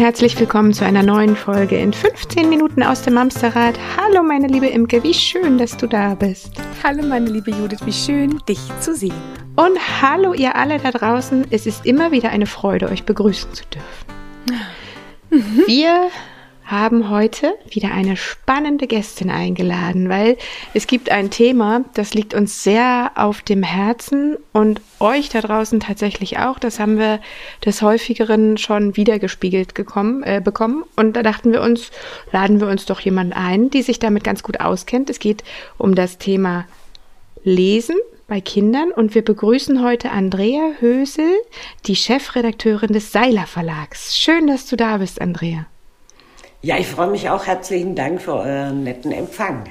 Herzlich willkommen zu einer neuen Folge in 15 Minuten aus dem Amsterrad. Hallo meine liebe Imke, wie schön, dass du da bist. Hallo meine liebe Judith, wie schön, dich zu sehen. Und hallo ihr alle da draußen, es ist immer wieder eine Freude, euch begrüßen zu dürfen. Mhm. Wir haben heute wieder eine spannende Gästin eingeladen, weil es gibt ein Thema, das liegt uns sehr auf dem Herzen und euch da draußen tatsächlich auch. Das haben wir des häufigeren schon wiedergespiegelt gekommen, äh, bekommen. Und da dachten wir uns, laden wir uns doch jemand ein, die sich damit ganz gut auskennt. Es geht um das Thema Lesen bei Kindern und wir begrüßen heute Andrea Hösel, die Chefredakteurin des Seiler Verlags. Schön, dass du da bist, Andrea. Ja, ich freue mich auch. Herzlichen Dank für euren netten Empfang.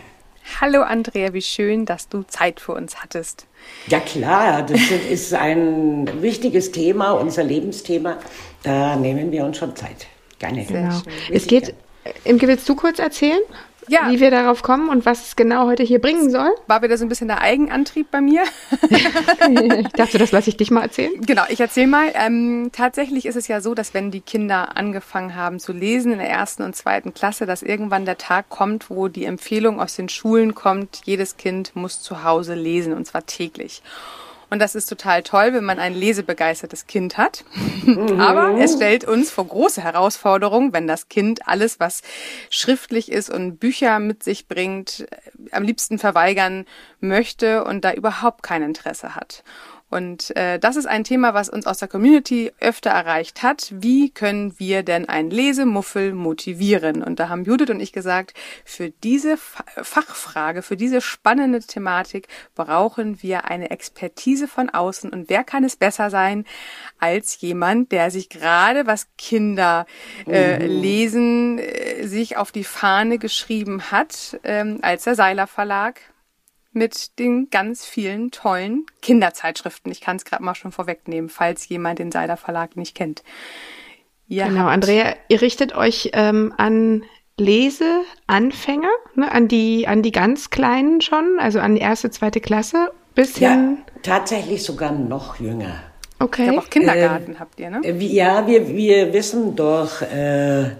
Hallo Andrea, wie schön, dass du Zeit für uns hattest. Ja klar, das ist ein wichtiges Thema, unser Lebensthema. Da nehmen wir uns schon Zeit. Gerne. Genau. Es geht, Imke, willst du kurz erzählen? Ja. wie wir darauf kommen und was es genau heute hier bringen soll. War wieder so ein bisschen der Eigenantrieb bei mir. ich dachte, das lasse ich dich mal erzählen. Genau, ich erzähle mal. Ähm, tatsächlich ist es ja so, dass wenn die Kinder angefangen haben zu lesen in der ersten und zweiten Klasse, dass irgendwann der Tag kommt, wo die Empfehlung aus den Schulen kommt, jedes Kind muss zu Hause lesen und zwar täglich. Und das ist total toll, wenn man ein lesebegeistertes Kind hat. Mhm. Aber es stellt uns vor große Herausforderungen, wenn das Kind alles, was schriftlich ist und Bücher mit sich bringt, am liebsten verweigern möchte und da überhaupt kein Interesse hat. Und äh, das ist ein Thema, was uns aus der Community öfter erreicht hat. Wie können wir denn einen Lesemuffel motivieren? Und da haben Judith und ich gesagt, für diese Fachfrage, für diese spannende Thematik brauchen wir eine Expertise von außen. Und wer kann es besser sein als jemand, der sich gerade, was Kinder äh, mhm. lesen, äh, sich auf die Fahne geschrieben hat, ähm, als der Seiler Verlag mit den ganz vielen tollen Kinderzeitschriften. Ich kann es gerade mal schon vorwegnehmen, falls jemand den Seider Verlag nicht kennt. Ihr genau, Andrea, ihr richtet euch ähm, an Leseanfänger, ne, an die an die ganz Kleinen schon, also an die erste, zweite Klasse bis ja, hin. Tatsächlich sogar noch jünger. Okay. Ich glaube auch Kindergarten äh, habt ihr, ne? Ja, wir, wir wissen doch, äh,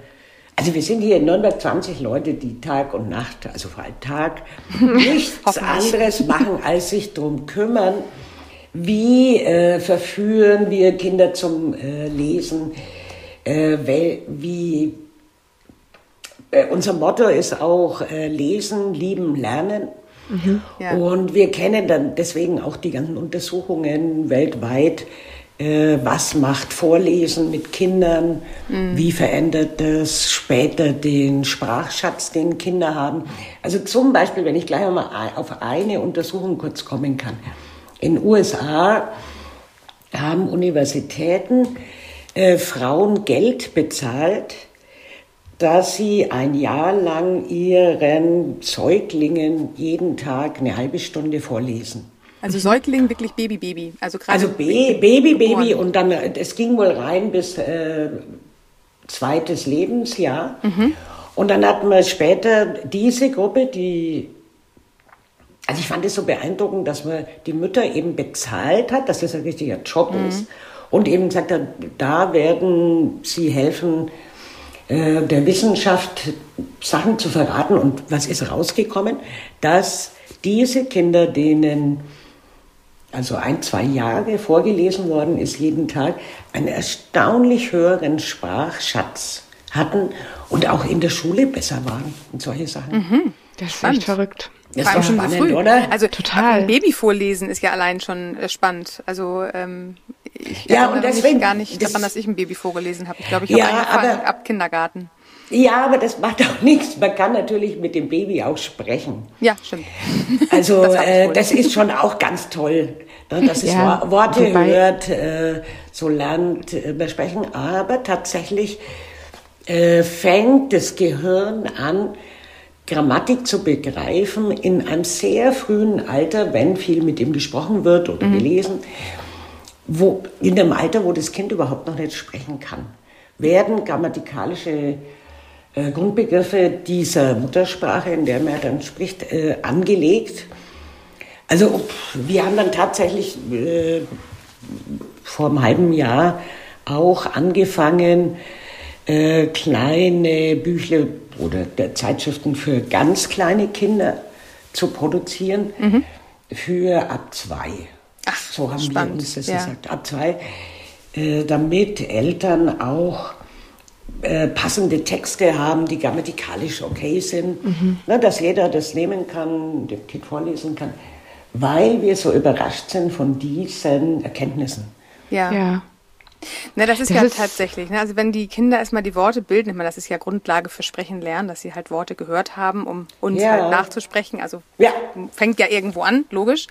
also wir sind hier in Nürnberg 20 Leute, die Tag und Nacht, also vor allem Tag, nichts anderes machen, als sich darum kümmern, wie äh, verführen wir Kinder zum äh, Lesen, äh, wie äh, unser Motto ist auch äh, Lesen, Lieben, Lernen. Mhm, ja. Und wir kennen dann deswegen auch die ganzen Untersuchungen weltweit, was macht Vorlesen mit Kindern, mhm. wie verändert das später den Sprachschatz, den Kinder haben. Also zum Beispiel, wenn ich gleich mal auf eine Untersuchung kurz kommen kann. In USA haben Universitäten äh, Frauen Geld bezahlt, dass sie ein Jahr lang ihren Säuglingen jeden Tag eine halbe Stunde vorlesen. Also Säugling wirklich Baby, Baby. Also, also Baby, Baby, Baby und dann, es ging wohl rein bis äh, zweites Lebensjahr. Mhm. Und dann hatten wir später diese Gruppe, die, also ich fand es so beeindruckend, dass man die Mütter eben bezahlt hat, dass das ein richtiger Job mhm. ist. Und eben gesagt hat, da werden sie helfen, äh, der Wissenschaft Sachen zu verraten. Und was ist rausgekommen? Dass diese Kinder, denen also ein, zwei Jahre vorgelesen worden ist jeden Tag, einen erstaunlich höheren Sprachschatz hatten und auch in der Schule besser waren und solche Sachen. Mhm. Das ist echt verrückt. Das ist doch schon spannend, früh. oder? Also total. Baby vorlesen ist ja allein schon äh, spannend. Also ähm, ich ja, und deswegen, mich gar nicht daran, dass ich ein Baby vorgelesen habe. Ich glaube, ich habe ja, angefangen ab Kindergarten. Ja, aber das macht auch nichts. Man kann natürlich mit dem Baby auch sprechen. Ja, stimmt. Also das, äh, das ist schon auch ganz toll, ne, dass es ja, Worte wobei, hört, äh, so lernt äh, besprechen. Aber tatsächlich äh, fängt das Gehirn an, Grammatik zu begreifen in einem sehr frühen Alter, wenn viel mit ihm gesprochen wird oder mhm. gelesen, wo, in dem Alter, wo das Kind überhaupt noch nicht sprechen kann, werden grammatikalische Grundbegriffe dieser Muttersprache, in der man dann spricht, äh, angelegt. Also wir haben dann tatsächlich äh, vor einem halben Jahr auch angefangen, äh, kleine Büchle oder Zeitschriften für ganz kleine Kinder zu produzieren mhm. für ab zwei. Ach, so haben spannend. wir uns das ja. gesagt. Ab zwei, äh, damit Eltern auch äh, passende Texte haben, die grammatikalisch okay sind, mhm. Na, dass jeder das nehmen kann, dem Kind vorlesen kann, weil wir so überrascht sind von diesen Erkenntnissen. Ja. ja. Ne, das ist das ja ist tatsächlich. Ne? Also wenn die Kinder erstmal die Worte bilden, ich meine, das ist ja Grundlage für Sprechen lernen, dass sie halt Worte gehört haben, um uns ja. halt nachzusprechen. Also ja. fängt ja irgendwo an, logisch.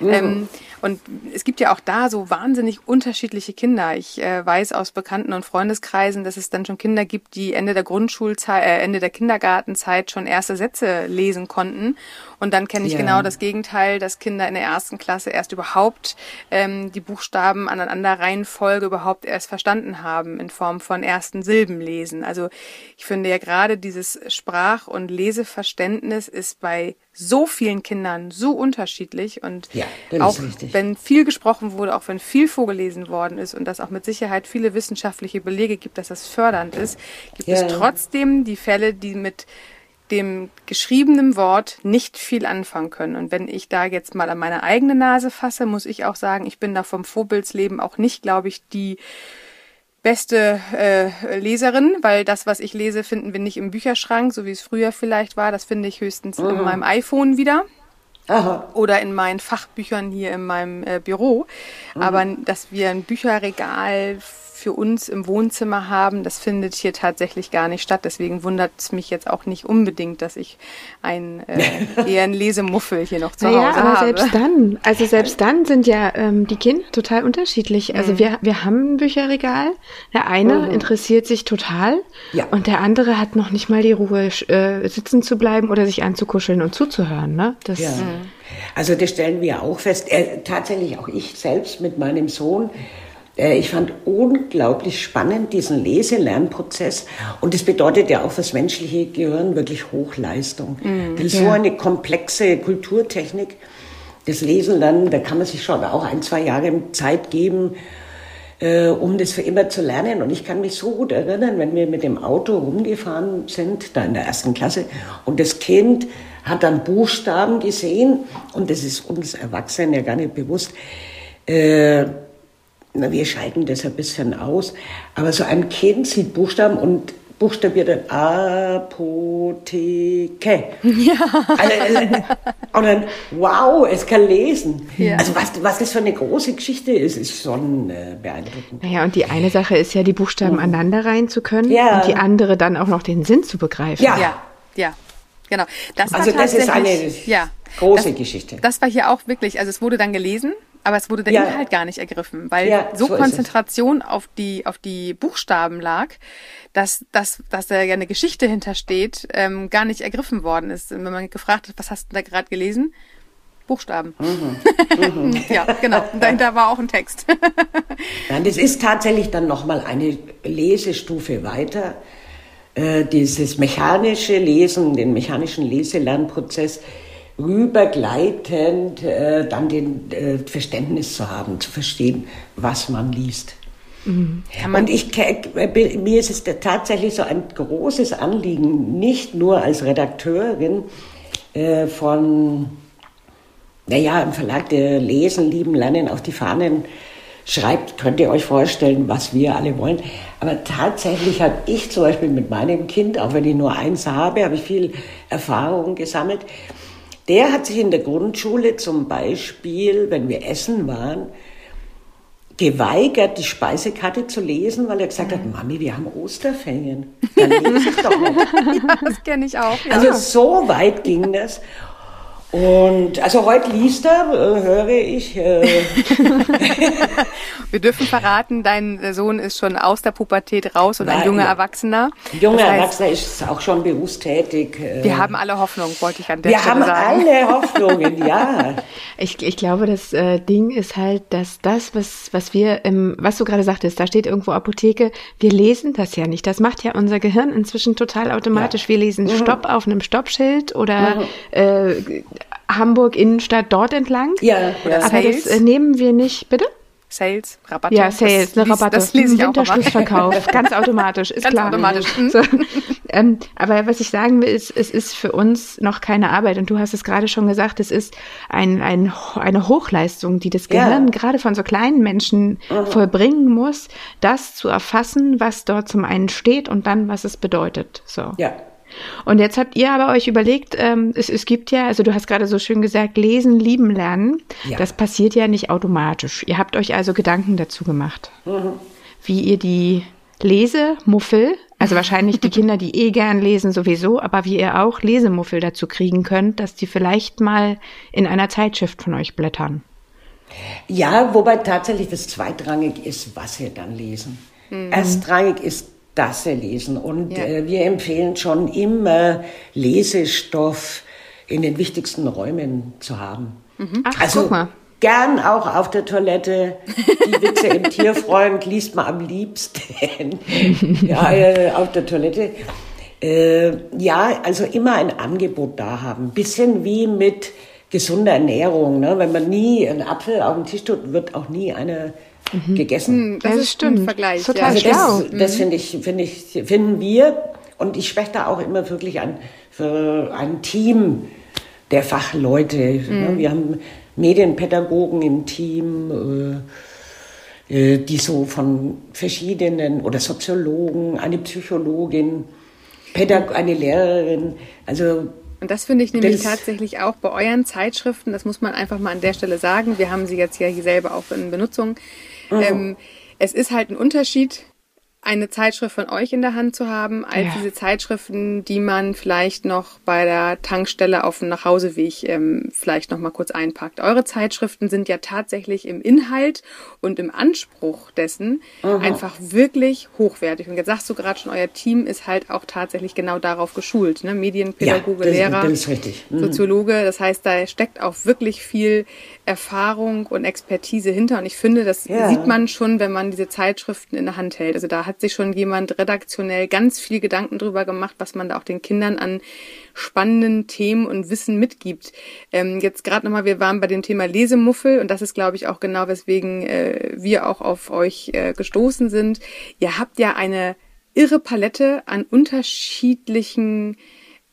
Mhm. Ähm, und es gibt ja auch da so wahnsinnig unterschiedliche Kinder. Ich äh, weiß aus Bekannten- und Freundeskreisen, dass es dann schon Kinder gibt, die Ende der Grundschulzeit, äh, Ende der Kindergartenzeit schon erste Sätze lesen konnten. Und dann kenne ich ja. genau das Gegenteil, dass Kinder in der ersten Klasse erst überhaupt ähm, die Buchstaben aneinander Reihenfolge überhaupt erst verstanden haben in Form von ersten Silben lesen. Also ich finde ja gerade dieses Sprach- und Leseverständnis ist bei so vielen Kindern so unterschiedlich und ja, auch wenn viel gesprochen wurde, auch wenn viel vorgelesen worden ist und dass auch mit Sicherheit viele wissenschaftliche Belege gibt, dass das fördernd ist, gibt ja. es trotzdem die Fälle, die mit dem geschriebenen Wort nicht viel anfangen können. Und wenn ich da jetzt mal an meine eigene Nase fasse, muss ich auch sagen, ich bin da vom Vorbildsleben auch nicht, glaube ich, die beste äh, Leserin, weil das, was ich lese, finden wir nicht im Bücherschrank, so wie es früher vielleicht war. Das finde ich höchstens mhm. in meinem iPhone wieder. Aha. Oder in meinen Fachbüchern hier in meinem äh, Büro. Mhm. Aber dass wir ein Bücherregal für uns im Wohnzimmer haben, das findet hier tatsächlich gar nicht statt. Deswegen wundert es mich jetzt auch nicht unbedingt, dass ich ein äh, eher ein Lesemuffel hier noch zu naja, Hause aber habe. selbst dann, also selbst dann sind ja ähm, die Kinder total unterschiedlich. Also mhm. wir, wir haben ein Bücherregal. Der eine mhm. interessiert sich total ja. und der andere hat noch nicht mal die Ruhe, äh, sitzen zu bleiben oder sich anzukuscheln und zuzuhören. Ne? Das, ja. Mhm. Also das stellen wir auch fest. Äh, tatsächlich auch ich selbst mit meinem Sohn ich fand unglaublich spannend diesen Leselernprozess und das bedeutet ja auch fürs menschliche Gehirn wirklich Hochleistung. Mhm, Denn so eine komplexe Kulturtechnik, das Lesen lernen, da kann man sich schon auch ein, zwei Jahre Zeit geben, äh, um das für immer zu lernen. Und ich kann mich so gut erinnern, wenn wir mit dem Auto rumgefahren sind, da in der ersten Klasse, und das Kind hat dann Buchstaben gesehen, und das ist uns Erwachsenen ja gar nicht bewusst, äh, wir schalten das ein bisschen aus, aber so ein Kind sieht Buchstaben und buchstabiert dann Apotheke. Ja. Also, äh, und dann, wow, es kann lesen. Ja. Also was, was das für eine große Geschichte ist, ist schon äh, beeindruckend. Naja, und die eine Sache ist ja, die Buchstaben mhm. aneinander rein zu können ja. und die andere dann auch noch den Sinn zu begreifen. Ja, ja, ja. genau. Das also das ist eine ja, große das, Geschichte. Das war hier auch wirklich, also es wurde dann gelesen aber es wurde der ja. Inhalt gar nicht ergriffen, weil ja, so, so Konzentration auf die, auf die Buchstaben lag, dass, dass, dass da ja eine Geschichte hintersteht, ähm, gar nicht ergriffen worden ist. Und wenn man gefragt hat, was hast du da gerade gelesen? Buchstaben. Mhm. Mhm. ja, genau. Und dahinter war auch ein Text. Nein, das ist tatsächlich dann nochmal eine Lesestufe weiter. Äh, dieses mechanische Lesen, den mechanischen Leselernprozess, rübergleitend äh, dann den äh, Verständnis zu haben, zu verstehen, was man liest. Mhm. Und ich, mir ist es tatsächlich so ein großes Anliegen, nicht nur als Redakteurin äh, von, naja, im Verlag der Lesen, Lieben, Lernen auf die Fahnen schreibt, könnt ihr euch vorstellen, was wir alle wollen. Aber tatsächlich habe ich zum Beispiel mit meinem Kind, auch wenn ich nur eins habe, habe ich viel Erfahrung gesammelt. Der hat sich in der Grundschule zum Beispiel, wenn wir essen waren, geweigert, die Speisekarte zu lesen, weil er gesagt hat, Mami, wir haben Osterferien. Dann lese ich doch noch. ja, das kenne ich auch. Ja. Also so weit ging das. Und also heute liest er, äh, höre ich. Äh Wir dürfen verraten, dein Sohn ist schon aus der Pubertät raus und Nein, ein junger Erwachsener. Ein junger das heißt, Erwachsener ist auch schon berufstätig. Äh. Wir haben alle Hoffnung, wollte ich an der Wir Stelle sagen. Wir haben alle Hoffnungen, ja. Ich, ich glaube, das äh, Ding ist halt, dass das, was, was wir, im, was du gerade sagtest, da steht irgendwo Apotheke, wir lesen das ja nicht. Das macht ja unser Gehirn inzwischen total automatisch. Ja. Wir lesen mhm. Stopp auf einem Stoppschild oder mhm. äh, Hamburg Innenstadt dort entlang. Ja, ja. aber das äh, nehmen wir nicht, bitte? Sales, Rabatte. Ja, Sales, das, eine Rabatte. Das lese ich auch Winterschlussverkauf, ganz automatisch, ist ganz klar. automatisch. So, ähm, aber was ich sagen will, ist, es ist für uns noch keine Arbeit. Und du hast es gerade schon gesagt, es ist ein, ein, eine Hochleistung, die das Gehirn ja. gerade von so kleinen Menschen mhm. vollbringen muss, das zu erfassen, was dort zum einen steht und dann, was es bedeutet. So. Ja. Und jetzt habt ihr aber euch überlegt, ähm, es, es gibt ja, also du hast gerade so schön gesagt, lesen, lieben, lernen. Ja. Das passiert ja nicht automatisch. Ihr habt euch also Gedanken dazu gemacht, mhm. wie ihr die Lesemuffel, also wahrscheinlich die Kinder, die eh gern lesen sowieso, aber wie ihr auch Lesemuffel dazu kriegen könnt, dass die vielleicht mal in einer Zeitschrift von euch blättern. Ja, wobei tatsächlich das zweitrangig ist, was sie dann lesen. Mhm. Erstrangig ist das lesen. Und ja. äh, wir empfehlen schon immer Lesestoff in den wichtigsten Räumen zu haben. Mhm. Ach, also, guck mal. Gern auch auf der Toilette. Die Witze im Tierfreund liest man am liebsten. ja, äh, auf der Toilette. Äh, ja, also immer ein Angebot da haben. Bisschen wie mit gesunder Ernährung. Ne? Wenn man nie einen Apfel auf den Tisch tut, wird auch nie eine mhm. gegessen. Hm, das, das ist stimmt. ein Vergleich. Total. Also das, das finde ich, finde ich, finden wir und ich spreche da auch immer wirklich an für ein Team der Fachleute. Mhm. Wir haben Medienpädagogen im Team, äh, äh, die so von verschiedenen oder Soziologen, eine Psychologin, Pädag eine Lehrerin, also und das finde ich nämlich das tatsächlich auch bei euren Zeitschriften, das muss man einfach mal an der Stelle sagen. Wir haben sie jetzt ja hier selber auch in Benutzung. Mhm. Ähm, es ist halt ein Unterschied, eine Zeitschrift von euch in der Hand zu haben, als ja. diese Zeitschriften, die man vielleicht noch bei der Tankstelle auf dem Nachhauseweg ähm, vielleicht noch mal kurz einpackt. Eure Zeitschriften sind ja tatsächlich im Inhalt und im Anspruch dessen Aha. einfach wirklich hochwertig. Und jetzt sagst du gerade schon, euer Team ist halt auch tatsächlich genau darauf geschult. Ne? Medienpädagoge, ja, Lehrer, das mhm. Soziologe. Das heißt, da steckt auch wirklich viel Erfahrung und Expertise hinter. Und ich finde, das ja. sieht man schon, wenn man diese Zeitschriften in der Hand hält. Also da hat sich schon jemand redaktionell ganz viel Gedanken drüber gemacht, was man da auch den Kindern an spannenden Themen und Wissen mitgibt. Ähm, jetzt gerade nochmal, wir waren bei dem Thema Lesemuffel und das ist, glaube ich, auch genau, weswegen äh, wir auch auf euch äh, gestoßen sind. Ihr habt ja eine irre Palette an unterschiedlichen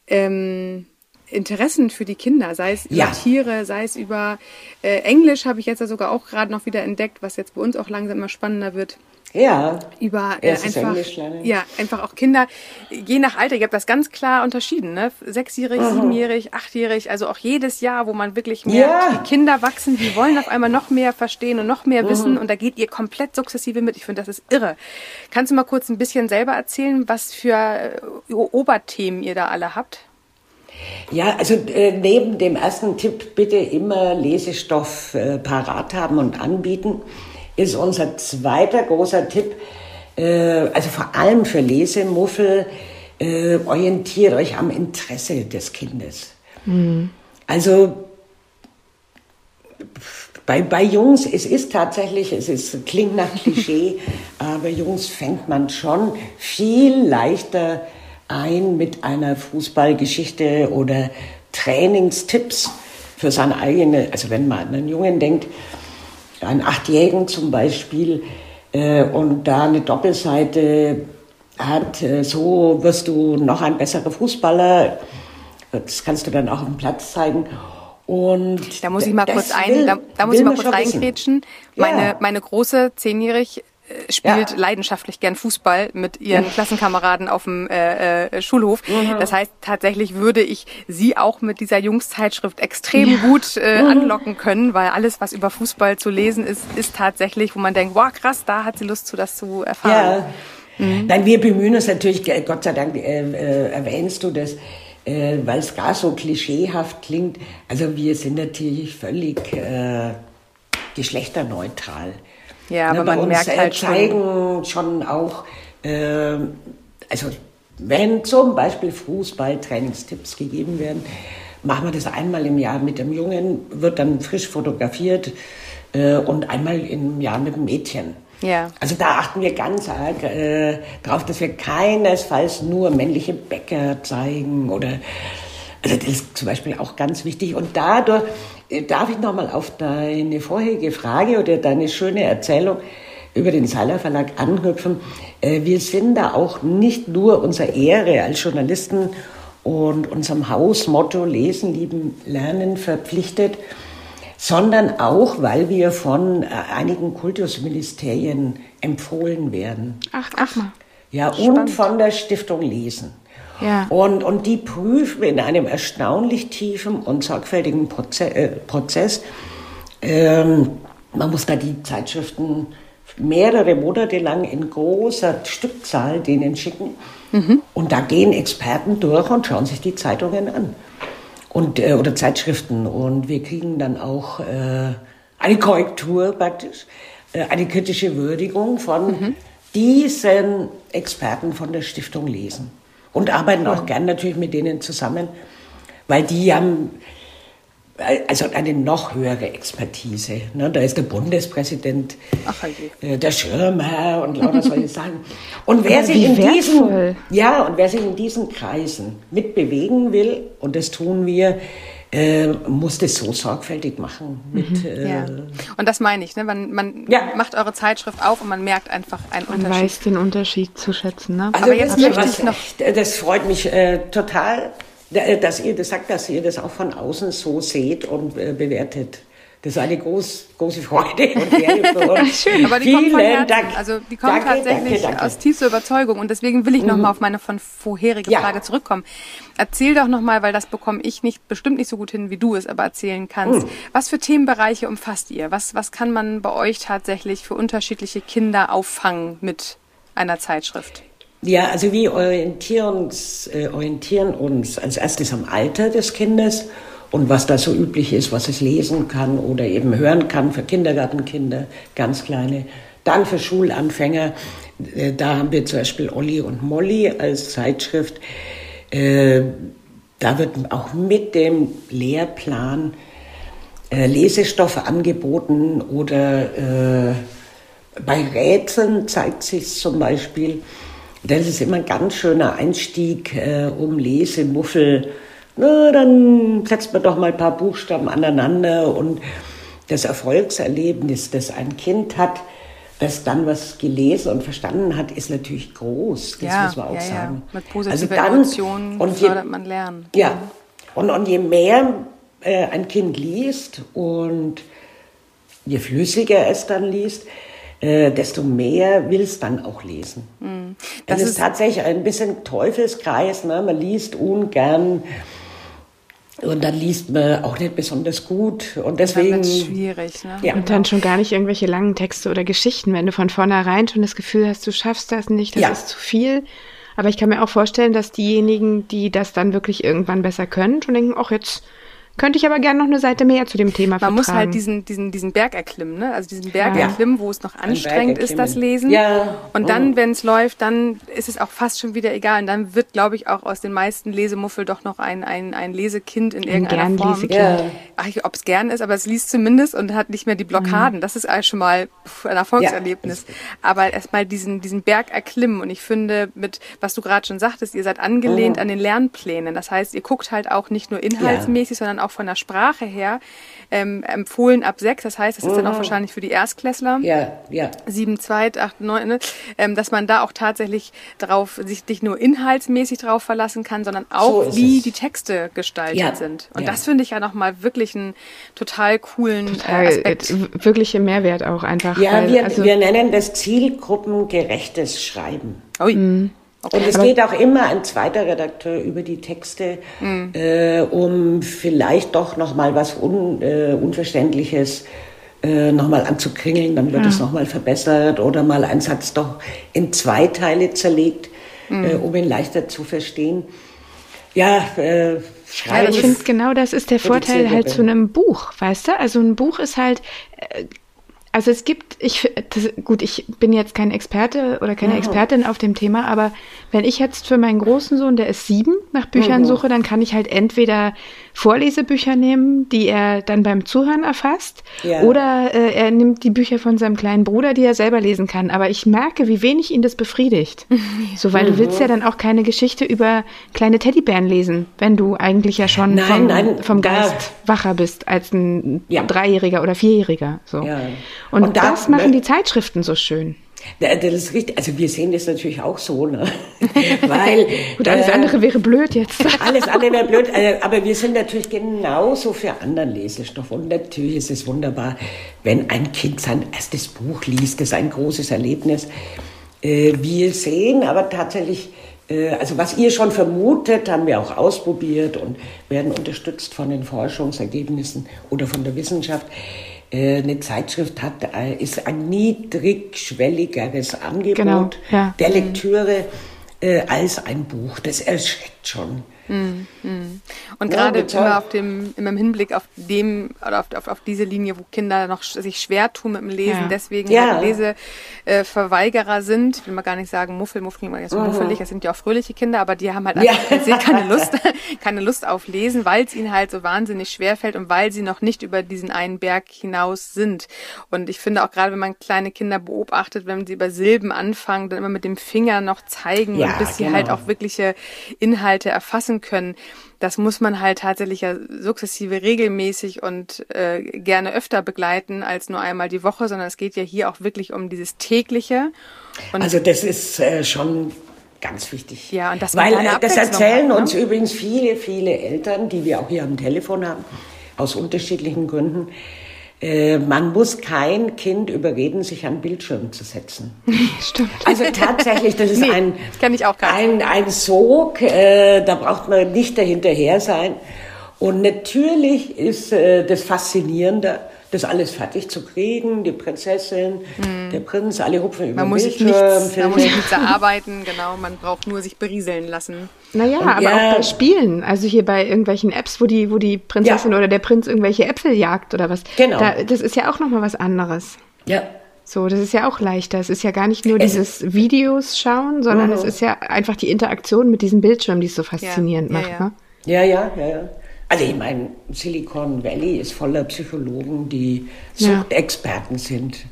ähm, Interessen für die Kinder, sei es ja. über Tiere, sei es über äh, Englisch, habe ich jetzt ja sogar auch gerade noch wieder entdeckt, was jetzt bei uns auch langsam immer spannender wird. Ja. Über äh, einfach, ja, einfach auch Kinder, je nach Alter, ihr habt das ganz klar unterschieden, ne? Sechsjährig, mhm. siebenjährig, achtjährig, also auch jedes Jahr, wo man wirklich mehr, ja. die Kinder wachsen, die wollen auf einmal noch mehr verstehen und noch mehr mhm. wissen und da geht ihr komplett sukzessive mit. Ich finde, das ist irre. Kannst du mal kurz ein bisschen selber erzählen, was für äh, Oberthemen ihr da alle habt? Ja, also äh, neben dem ersten Tipp bitte immer Lesestoff äh, parat haben und anbieten, ist unser zweiter großer Tipp, äh, also vor allem für Lesemuffel, äh, orientiert euch am Interesse des Kindes. Mhm. Also bei, bei Jungs, es ist tatsächlich, es ist, klingt nach Klischee, aber Jungs fängt man schon viel leichter ein mit einer Fußballgeschichte oder Trainingstipps für seine eigene, also wenn man an einen Jungen denkt, einen Achtjährigen zum Beispiel, äh, und da eine Doppelseite hat, äh, so wirst du noch ein besserer Fußballer. Das kannst du dann auch auf dem Platz zeigen. Und da muss ich mal kurz ein, da, da muss ich mal kurz reingrätschen. Meine, ja. meine große zehnjährig äh, spielt ja. leidenschaftlich gern Fußball mit ihren ja. Klassenkameraden auf dem äh, äh, Schulhof. Mhm. Das heißt, tatsächlich würde ich sie auch mit dieser Jungszeitschrift extrem ja. gut äh, mhm. anlocken können, weil alles, was über Fußball zu lesen ist, ist tatsächlich, wo man denkt, wow, krass, da hat sie Lust zu, das zu erfahren. Ja. Mhm. Nein, wir bemühen uns natürlich, Gott sei Dank äh, äh, erwähnst du das, äh, weil es gar so klischeehaft klingt. Also wir sind natürlich völlig äh, geschlechterneutral. Ja, aber ne, man merkt halt zeigen schon, auch, äh, also wenn zum Beispiel Fußballtrainingstipps gegeben werden, machen wir das einmal im Jahr mit dem Jungen, wird dann frisch fotografiert äh, und einmal im Jahr mit dem Mädchen. Ja. Also da achten wir ganz arg äh, darauf, dass wir keinesfalls nur männliche Bäcker zeigen oder also das ist zum Beispiel auch ganz wichtig. Und dadurch darf ich nochmal auf deine vorherige Frage oder deine schöne Erzählung über den Seiler Verlag anknüpfen. Äh, wir sind da auch nicht nur unserer Ehre als Journalisten und unserem Hausmotto Lesen, Lieben, Lernen verpflichtet, sondern auch, weil wir von äh, einigen Kultusministerien empfohlen werden. Ach, ach mal. Ja, Spannend. und von der Stiftung Lesen. Ja. Und, und die prüfen in einem erstaunlich tiefen und sorgfältigen Proze äh, Prozess. Ähm, man muss da die Zeitschriften mehrere Monate lang in großer Stückzahl denen schicken. Mhm. Und da gehen Experten durch und schauen sich die Zeitungen an. Und, äh, oder Zeitschriften. Und wir kriegen dann auch äh, eine Korrektur praktisch, äh, eine kritische Würdigung von mhm. diesen Experten von der Stiftung Lesen. Und arbeiten auch gern natürlich mit denen zusammen, weil die haben also eine noch höhere Expertise. Ne? Da ist der Bundespräsident, Ach, äh, der Schirmherr und lauter solche Sachen. Und wer sich in diesen, ja, und wer sich in diesen Kreisen mitbewegen will, und das tun wir, äh, muss das so sorgfältig machen. Mit, mhm. äh, ja. Und das meine ich, ne? man, man ja. macht eure Zeitschrift auf und man merkt einfach einen man Unterschied. Man weiß den Unterschied zu schätzen. Ne? Also Aber jetzt möchte ich noch... Das freut mich äh, total äh, dass ihr das sagt, dass ihr das auch von außen so seht und äh, bewertet. Das ist eine groß, große Freude und für uns. Schön, aber die Vielen kommt von Herzen. Dank. Also die kommt danke, tatsächlich danke, danke. aus tiefster Überzeugung und deswegen will ich mhm. nochmal auf meine von vorherige ja. Frage zurückkommen. Erzähl doch nochmal, weil das bekomme ich nicht bestimmt nicht so gut hin, wie du es aber erzählen kannst. Mhm. Was für Themenbereiche umfasst ihr? Was, was kann man bei euch tatsächlich für unterschiedliche Kinder auffangen mit einer Zeitschrift? Ja, also wir orientieren uns, äh, orientieren uns als erstes am Alter des Kindes und was da so üblich ist, was es lesen kann oder eben hören kann für Kindergartenkinder, ganz kleine. Dann für Schulanfänger, äh, da haben wir zum Beispiel Olli und Molly als Zeitschrift. Äh, da wird auch mit dem Lehrplan äh, Lesestoffe angeboten oder bei Rätseln zeigt sich zum Beispiel, das ist immer ein ganz schöner Einstieg, um Lesemuffel. Na, dann setzt man doch mal ein paar Buchstaben aneinander und das Erfolgserlebnis, das ein Kind hat, das dann was gelesen und verstanden hat, ist natürlich groß. Das ja, muss man auch ja, sagen. Ja. Mit positiven also dann, Emotionen und fördert man Lernen. Ja. Und, und je mehr äh, ein Kind liest und je flüssiger es dann liest, äh, desto mehr will es dann auch lesen. Mm. Das es ist, ist tatsächlich ein bisschen Teufelskreis. Ne? Man liest ungern und dann liest man auch nicht besonders gut. Und deswegen. Dann schwierig, ne? Ja. Und dann schon gar nicht irgendwelche langen Texte oder Geschichten, wenn du von vornherein schon das Gefühl hast, du schaffst das nicht, das ja. ist zu viel. Aber ich kann mir auch vorstellen, dass diejenigen, die das dann wirklich irgendwann besser können, schon denken, ach, jetzt könnte ich aber gerne noch eine Seite mehr zu dem Thema Man vertragen. muss halt diesen, diesen, diesen Berg erklimmen, ne? Also diesen Berg ja. erklimmen, wo es noch anstrengend ist, das Lesen. Ja. Und dann, oh. wenn es läuft, dann ist es auch fast schon wieder egal. Und dann wird, glaube ich, auch aus den meisten Lesemuffel doch noch ein, ein, ein Lesekind in irgendeiner ein Form. Lesekind. Ja. Ach, ob es gern ist, aber es liest zumindest und hat nicht mehr die Blockaden. Mhm. Das ist eigentlich schon mal ein Erfolgserlebnis. Ja. Aber erstmal diesen, diesen Berg erklimmen. Und ich finde, mit, was du gerade schon sagtest, ihr seid angelehnt mhm. an den Lernplänen. Das heißt, ihr guckt halt auch nicht nur inhaltsmäßig, sondern auch auch von der Sprache her ähm, empfohlen ab sechs. Das heißt, das ist mhm. dann auch mhm. wahrscheinlich für die Erstklässler. Ja, ja. Sieben, zwei, acht, neun, ne? ähm, dass man da auch tatsächlich drauf, sich nicht nur inhaltsmäßig drauf verlassen kann, sondern auch, so wie es. die Texte gestaltet ja. sind. Und ja. das finde ich ja nochmal wirklich einen total coolen äh, total, Aspekt. Äh, wirkliche Mehrwert auch einfach. Ja, weil, wir, also wir nennen das zielgruppengerechtes Schreiben. Ui. Mhm. Okay. Und es geht auch immer ein zweiter Redakteur über die Texte, mhm. äh, um vielleicht doch noch mal was Un, äh, Unverständliches äh, noch mal anzukringeln. Dann wird ja. es noch mal verbessert oder mal ein Satz doch in zwei Teile zerlegt, mhm. äh, um ihn leichter zu verstehen. Ja, äh, schreiben. Ja, ich finde genau das ist der Vorteil halt zu einem Buch, weißt du? Also ein Buch ist halt äh, also es gibt, ich, das, gut, ich bin jetzt kein Experte oder keine Expertin auf dem Thema, aber wenn ich jetzt für meinen großen Sohn, der ist sieben, nach Büchern mhm. suche, dann kann ich halt entweder Vorlesebücher nehmen, die er dann beim Zuhören erfasst, ja. oder äh, er nimmt die Bücher von seinem kleinen Bruder, die er selber lesen kann. Aber ich merke, wie wenig ihn das befriedigt. so, weil mhm. du willst ja dann auch keine Geschichte über kleine Teddybären lesen, wenn du eigentlich ja schon nein, vom, nein, vom Geist da, wacher bist als ein ja. Dreijähriger oder Vierjähriger. So. Ja. Und, Und da, das machen die Zeitschriften so schön. Das ist richtig. Also wir sehen das natürlich auch so, ne? Weil gut, alles äh, andere wäre blöd jetzt. alles andere wäre blöd, äh, aber wir sind natürlich genauso für anderen Lesestoff und natürlich ist es wunderbar, wenn ein Kind sein erstes Buch liest. Das ist ein großes Erlebnis. Äh, wir sehen aber tatsächlich, äh, also was ihr schon vermutet, haben wir auch ausprobiert und werden unterstützt von den Forschungsergebnissen oder von der Wissenschaft eine Zeitschrift hat, äh, ist ein niedrigschwelligeres Angebot genau, ja. der Lektüre äh, als ein Buch. Das erschreckt schon. Mm, mm. Und ja, gerade immer auf dem, immer im Hinblick auf dem oder auf, auf, auf, diese Linie, wo Kinder noch sich schwer tun mit dem Lesen, ja. deswegen ja. Halt Leseverweigerer sind. Ich will mal gar nicht sagen Muffel, Muffel klingt mal so mhm. muffelig, das sind ja auch fröhliche Kinder, aber die haben halt einfach ja. keine Lust, keine Lust auf Lesen, weil es ihnen halt so wahnsinnig schwer fällt und weil sie noch nicht über diesen einen Berg hinaus sind. Und ich finde auch gerade, wenn man kleine Kinder beobachtet, wenn sie über Silben anfangen, dann immer mit dem Finger noch zeigen, ja, bis sie halt genau. auch wirkliche Inhalte erfassen können. Das muss man halt tatsächlich ja sukzessive regelmäßig und äh, gerne öfter begleiten als nur einmal die Woche, sondern es geht ja hier auch wirklich um dieses tägliche. Und also das ist äh, schon ganz wichtig. Ja, und das Weil äh, das erzählen hat, ne? uns übrigens viele, viele Eltern, die wir auch hier am Telefon haben, aus unterschiedlichen Gründen. Äh, man muss kein Kind überreden, sich an Bildschirm zu setzen. Stimmt. Also tatsächlich, das ist nee, ein, das ein, ein Sog, äh, da braucht man nicht dahinterher sein. Und natürlich ist äh, das Faszinierende, das alles fertig zu kriegen, die Prinzessin, mhm. der Prinz, alle hupfen über man muss Bildschirm. Nichts, man muss sich nichts erarbeiten, genau, man braucht nur sich berieseln lassen. Naja, aber ja. auch bei Spielen, also hier bei irgendwelchen Apps, wo die, wo die Prinzessin ja. oder der Prinz irgendwelche Äpfel jagt oder was. Genau. Da, das ist ja auch nochmal was anderes. Ja. So, das ist ja auch leichter. Es ist ja gar nicht nur es dieses Videos schauen, sondern mhm. es ist ja einfach die Interaktion mit diesem Bildschirm, die es so faszinierend ja, macht. Ne? Ja, ja, ja, ja. Also ich meine, Silicon Valley ist voller Psychologen, die Suchtexperten sind.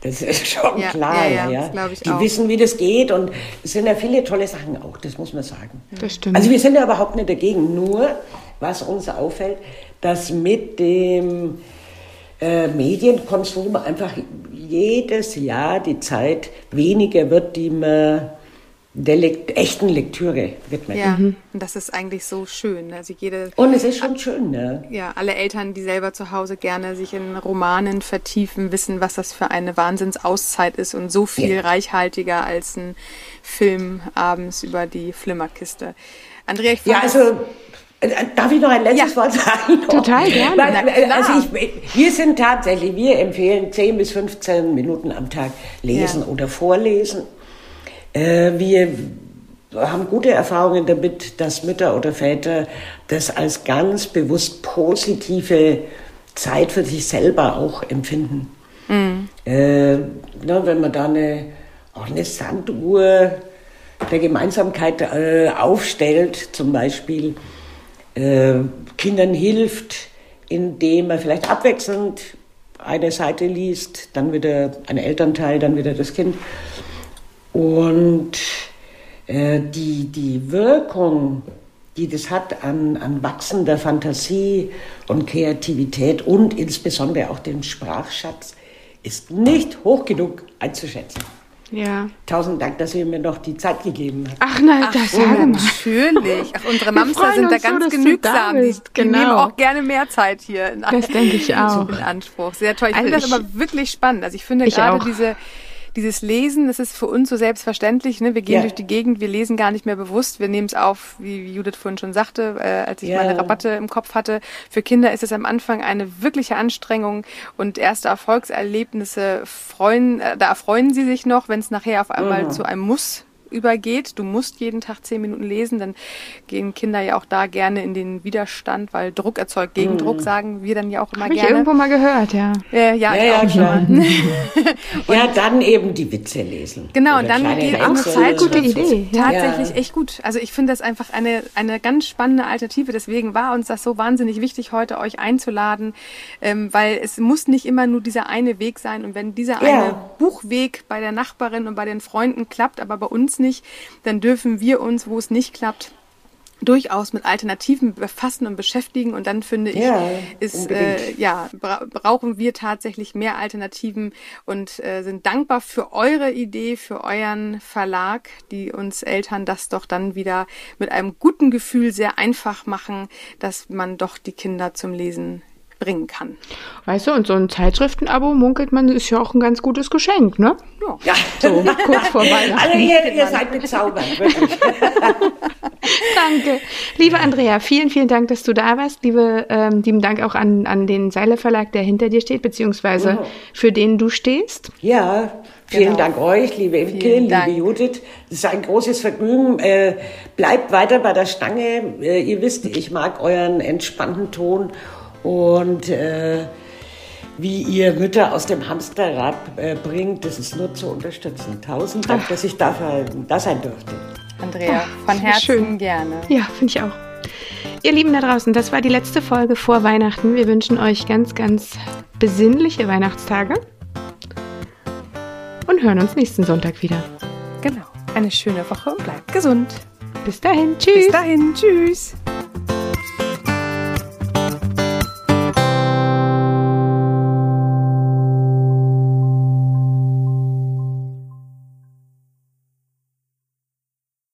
Das ist schon ja, klar, ja. ja. ja. die auch. wissen, wie das geht und es sind ja viele tolle Sachen auch, das muss man sagen. Das stimmt. Also wir sind ja überhaupt nicht dagegen, nur was uns auffällt, dass mit dem äh, Medienkonsum einfach jedes Jahr die Zeit weniger wird, die man der Lekt echten Lektüre widmet. Ja, mhm. und das ist eigentlich so schön. Also jede und es ist schon schön, ne? Ja, alle Eltern, die selber zu Hause gerne sich in Romanen vertiefen, wissen, was das für eine Wahnsinnsauszeit ist und so viel ja. reichhaltiger als ein Film abends über die Flimmerkiste. Andrea, ich Ja, also äh, Darf ich noch ein letztes ja. Wort sagen? Total gerne. Weil, also ich, wir sind tatsächlich, wir empfehlen 10 bis 15 Minuten am Tag lesen ja. oder vorlesen. Äh, wir haben gute Erfahrungen damit, dass Mütter oder Väter das als ganz bewusst positive Zeit für sich selber auch empfinden. Mhm. Äh, na, wenn man da eine, auch eine Sanduhr der Gemeinsamkeit äh, aufstellt, zum Beispiel äh, Kindern hilft, indem man vielleicht abwechselnd eine Seite liest, dann wieder ein Elternteil, dann wieder das Kind und äh, die, die Wirkung, die das hat an, an wachsender Fantasie und Kreativität und insbesondere auch dem Sprachschatz, ist nicht hoch genug einzuschätzen. Ja. Tausend Dank, dass ihr mir noch die Zeit gegeben habt. Ach nein, das sage Natürlich. Ach, unsere Mamster sind da ganz so, genügsam. Die, genau. nehmen auch gerne mehr Zeit hier in, das denke ich auch. in Anspruch. Sehr toll. Ich also finde das aber wirklich spannend. Also ich finde ich gerade auch. diese dieses Lesen, das ist für uns so selbstverständlich. Ne? Wir gehen ja. durch die Gegend, wir lesen gar nicht mehr bewusst. Wir nehmen es auf, wie Judith vorhin schon sagte, äh, als ich ja. meine Rabatte im Kopf hatte. Für Kinder ist es am Anfang eine wirkliche Anstrengung und erste Erfolgserlebnisse freuen, äh, da erfreuen sie sich noch, wenn es nachher auf einmal mhm. zu einem Muss übergeht. Du musst jeden Tag zehn Minuten lesen, dann gehen Kinder ja auch da gerne in den Widerstand, weil Druck erzeugt Gegendruck, mm. sagen wir dann ja auch immer Hab gerne. Ich irgendwo mal gehört, ja. Äh, ja, ja, ja klar. ja, dann eben die Witze lesen. Genau, und dann geht eine Zeitschrift gute Idee. tatsächlich ja. echt gut. Also ich finde das einfach eine, eine ganz spannende Alternative. Deswegen war uns das so wahnsinnig wichtig, heute euch einzuladen, ähm, weil es muss nicht immer nur dieser eine Weg sein. Und wenn dieser ja. eine Buchweg bei der Nachbarin und bei den Freunden klappt, aber bei uns nicht, dann dürfen wir uns, wo es nicht klappt, durchaus mit Alternativen befassen und beschäftigen. Und dann finde ich, ja, ist, äh, ja, bra brauchen wir tatsächlich mehr Alternativen und äh, sind dankbar für eure Idee, für euren Verlag, die uns Eltern das doch dann wieder mit einem guten Gefühl sehr einfach machen, dass man doch die Kinder zum Lesen bringen kann. Weißt du, und so ein Zeitschriftenabo munkelt man, ist ja auch ein ganz gutes Geschenk, ne? Ja. So kurz vor Weihnachten. Alle ihr, ihr seid bezaubert, wirklich. Danke. Liebe Andrea, vielen, vielen Dank, dass du da warst. Liebe, ähm, lieben Dank auch an, an den Seiler Verlag, der hinter dir steht, beziehungsweise oh. für den du stehst. Ja, Vielen genau. Dank euch, liebe Imke, liebe Judith. Es ist ein großes Vergnügen. Äh, bleibt weiter bei der Stange. Äh, ihr wisst, ich mag euren entspannten Ton und äh, wie ihr Mütter aus dem Hamsterrad äh, bringt, das ist nur zu unterstützen. Tausend Dank, Ach. dass ich dafür da sein durfte. Andrea, Ach, von Herzen schön. gerne. Ja, finde ich auch. Ihr Lieben da draußen, das war die letzte Folge vor Weihnachten. Wir wünschen euch ganz, ganz besinnliche Weihnachtstage und hören uns nächsten Sonntag wieder. Genau. Eine schöne Woche und bleibt gesund. Bis dahin. Tschüss. Bis dahin. Tschüss.